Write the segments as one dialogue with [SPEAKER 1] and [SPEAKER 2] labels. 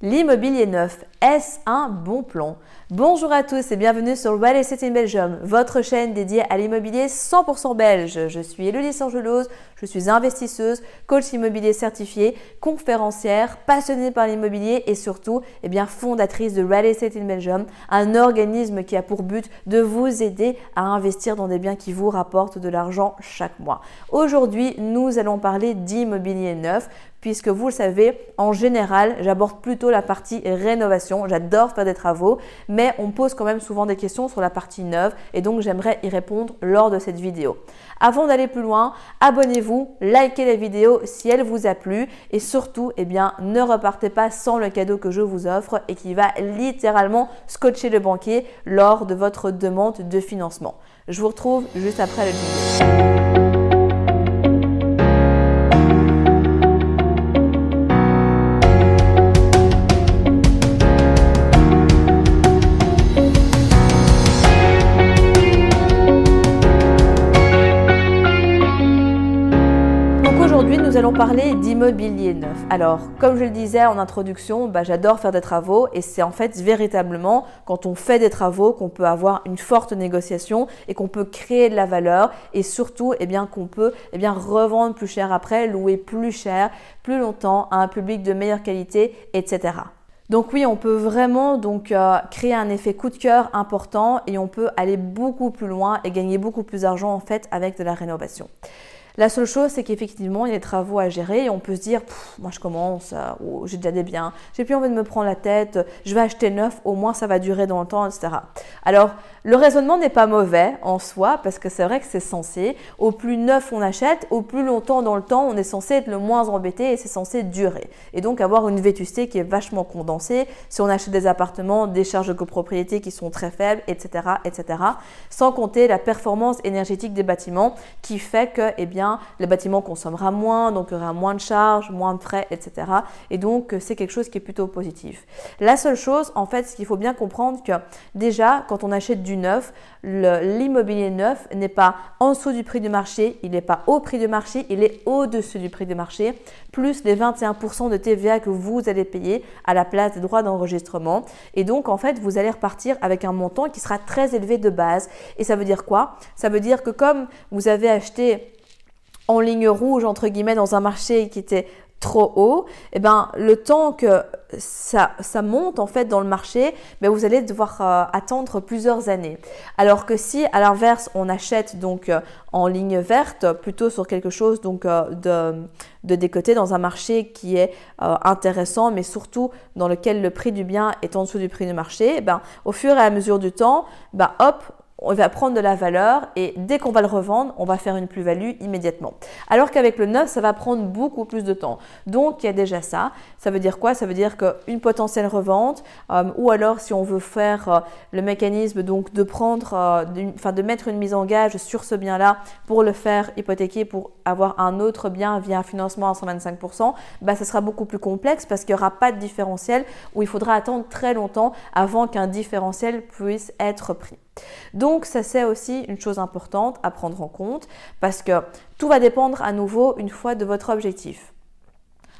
[SPEAKER 1] L'immobilier neuf, est-ce un bon plan? Bonjour à tous et bienvenue sur Real Estate in Belgium, votre chaîne dédiée à l'immobilier 100% belge. Je suis Elodie Sangelose, je suis investisseuse, coach immobilier certifié, conférencière, passionnée par l'immobilier et surtout eh bien, fondatrice de Real Estate in Belgium, un organisme qui a pour but de vous aider à investir dans des biens qui vous rapportent de l'argent chaque mois. Aujourd'hui, nous allons parler d'immobilier neuf puisque vous le savez, en général, j'aborde plutôt la partie rénovation. J'adore faire des travaux, mais on pose quand même souvent des questions sur la partie neuve et donc j'aimerais y répondre lors de cette vidéo. Avant d'aller plus loin, abonnez-vous, likez la vidéo si elle vous a plu et surtout, eh bien, ne repartez pas sans le cadeau que je vous offre et qui va littéralement scotcher le banquier lors de votre demande de financement. Je vous retrouve juste après le vidéo. Allons parler d'immobilier neuf. Alors, comme je le disais en introduction, bah, j'adore faire des travaux et c'est en fait véritablement quand on fait des travaux qu'on peut avoir une forte négociation et qu'on peut créer de la valeur et surtout eh qu'on peut eh revendre plus cher après, louer plus cher, plus longtemps à un public de meilleure qualité, etc. Donc oui, on peut vraiment donc euh, créer un effet coup de cœur important et on peut aller beaucoup plus loin et gagner beaucoup plus d'argent en fait avec de la rénovation. La seule chose, c'est qu'effectivement, il y a des travaux à gérer et on peut se dire, moi je commence, euh, j'ai déjà des biens, j'ai plus envie de me prendre la tête, je vais acheter neuf, au moins ça va durer dans le temps, etc. Alors, le raisonnement n'est pas mauvais en soi parce que c'est vrai que c'est censé. Au plus neuf on achète, au plus longtemps dans le temps, on est censé être le moins embêté et c'est censé durer. Et donc avoir une vétusté qui est vachement condensée. Si on achète des appartements, des charges de copropriété qui sont très faibles, etc., etc. Sans compter la performance énergétique des bâtiments qui fait que, eh bien, le bâtiment consommera moins, donc aura moins de charges, moins de frais, etc. Et donc c'est quelque chose qui est plutôt positif. La seule chose, en fait, ce qu'il faut bien comprendre que déjà quand on achète du neuf. L'immobilier neuf n'est pas en dessous du prix du marché, il n'est pas au prix du marché, il est au-dessus du prix du marché, plus les 21% de TVA que vous allez payer à la place des droits d'enregistrement. Et donc, en fait, vous allez repartir avec un montant qui sera très élevé de base. Et ça veut dire quoi? Ça veut dire que comme vous avez acheté en ligne rouge, entre guillemets, dans un marché qui était trop haut, eh ben, le temps que ça, monte en fait dans le marché, ben, vous allez devoir euh, attendre plusieurs années. Alors que si à l'inverse on achète donc euh, en ligne verte, plutôt sur quelque chose donc euh, de, de décoté dans un marché qui est intéressant, mais surtout dans lequel le prix du bien est en dessous du prix du marché, eh ben, au fur et à mesure du temps, ben, hop, on va prendre de la valeur et dès qu'on va le revendre, on va faire une plus-value immédiatement. Alors qu'avec le neuf, ça va prendre beaucoup plus de temps. Donc, il y a déjà ça. Ça veut dire quoi? Ça veut dire qu'une potentielle revente, euh, ou alors si on veut faire euh, le mécanisme donc de prendre, euh, enfin de mettre une mise en gage sur ce bien-là pour le faire hypothéquer pour avoir un autre bien via un financement à 125%, bah, ça sera beaucoup plus complexe parce qu'il n'y aura pas de différentiel où il faudra attendre très longtemps avant qu'un différentiel puisse être pris. Donc ça c'est aussi une chose importante à prendre en compte parce que tout va dépendre à nouveau une fois de votre objectif.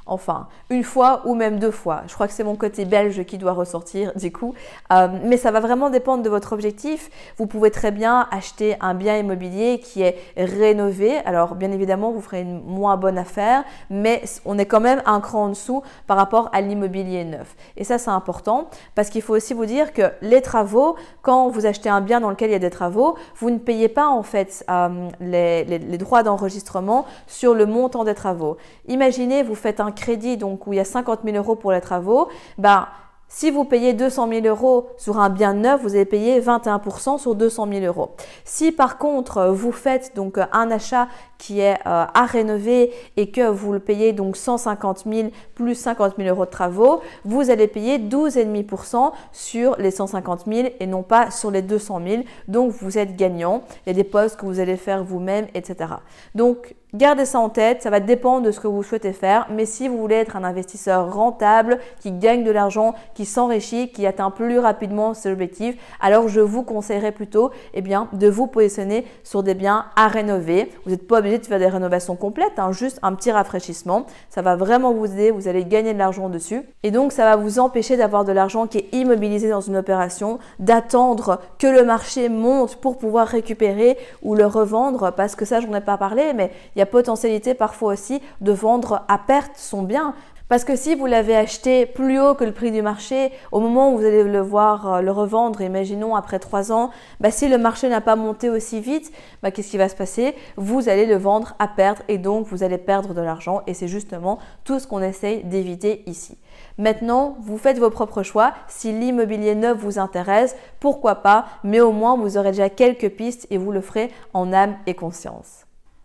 [SPEAKER 1] Enfin, une fois ou même deux fois. Je crois que c'est mon côté belge qui doit ressortir du coup. Euh, mais ça va vraiment dépendre de votre objectif. Vous pouvez très bien acheter un bien immobilier qui est rénové. Alors, bien évidemment, vous ferez une moins bonne affaire, mais on est quand même un cran en dessous par rapport à l'immobilier neuf. Et ça, c'est important parce qu'il faut aussi vous dire que les travaux, quand vous achetez un bien dans lequel il y a des travaux, vous ne payez pas en fait euh, les, les droits d'enregistrement sur le montant des travaux. Imaginez, vous faites un crédit donc où il y a 50 000 euros pour les travaux, ben, si vous payez 200 000 euros sur un bien neuf, vous allez payer 21% sur 200 000 euros. Si par contre vous faites donc un achat qui est euh, à rénover et que vous le payez donc 150 000 plus 50 000 euros de travaux, vous allez payer 12,5% sur les 150 000 et non pas sur les 200 000. Donc vous êtes gagnant. Il y a des postes que vous allez faire vous-même, etc. Donc Gardez ça en tête, ça va dépendre de ce que vous souhaitez faire, mais si vous voulez être un investisseur rentable, qui gagne de l'argent, qui s'enrichit, qui atteint plus rapidement ses objectifs, alors je vous conseillerais plutôt eh bien, de vous positionner sur des biens à rénover. Vous n'êtes pas obligé de faire des rénovations complètes, hein, juste un petit rafraîchissement. Ça va vraiment vous aider, vous allez gagner de l'argent dessus. Et donc ça va vous empêcher d'avoir de l'argent qui est immobilisé dans une opération, d'attendre que le marché monte pour pouvoir récupérer ou le revendre, parce que ça, j'en ai pas parlé, mais il y a potentialité parfois aussi de vendre à perte son bien. Parce que si vous l'avez acheté plus haut que le prix du marché, au moment où vous allez le voir euh, le revendre, imaginons après trois ans, bah, si le marché n'a pas monté aussi vite, bah, qu'est-ce qui va se passer? Vous allez le vendre à perdre et donc vous allez perdre de l'argent et c'est justement tout ce qu'on essaye d'éviter ici. Maintenant, vous faites vos propres choix. Si l'immobilier neuf vous intéresse, pourquoi pas, mais au moins vous aurez déjà quelques pistes et vous le ferez en âme et conscience.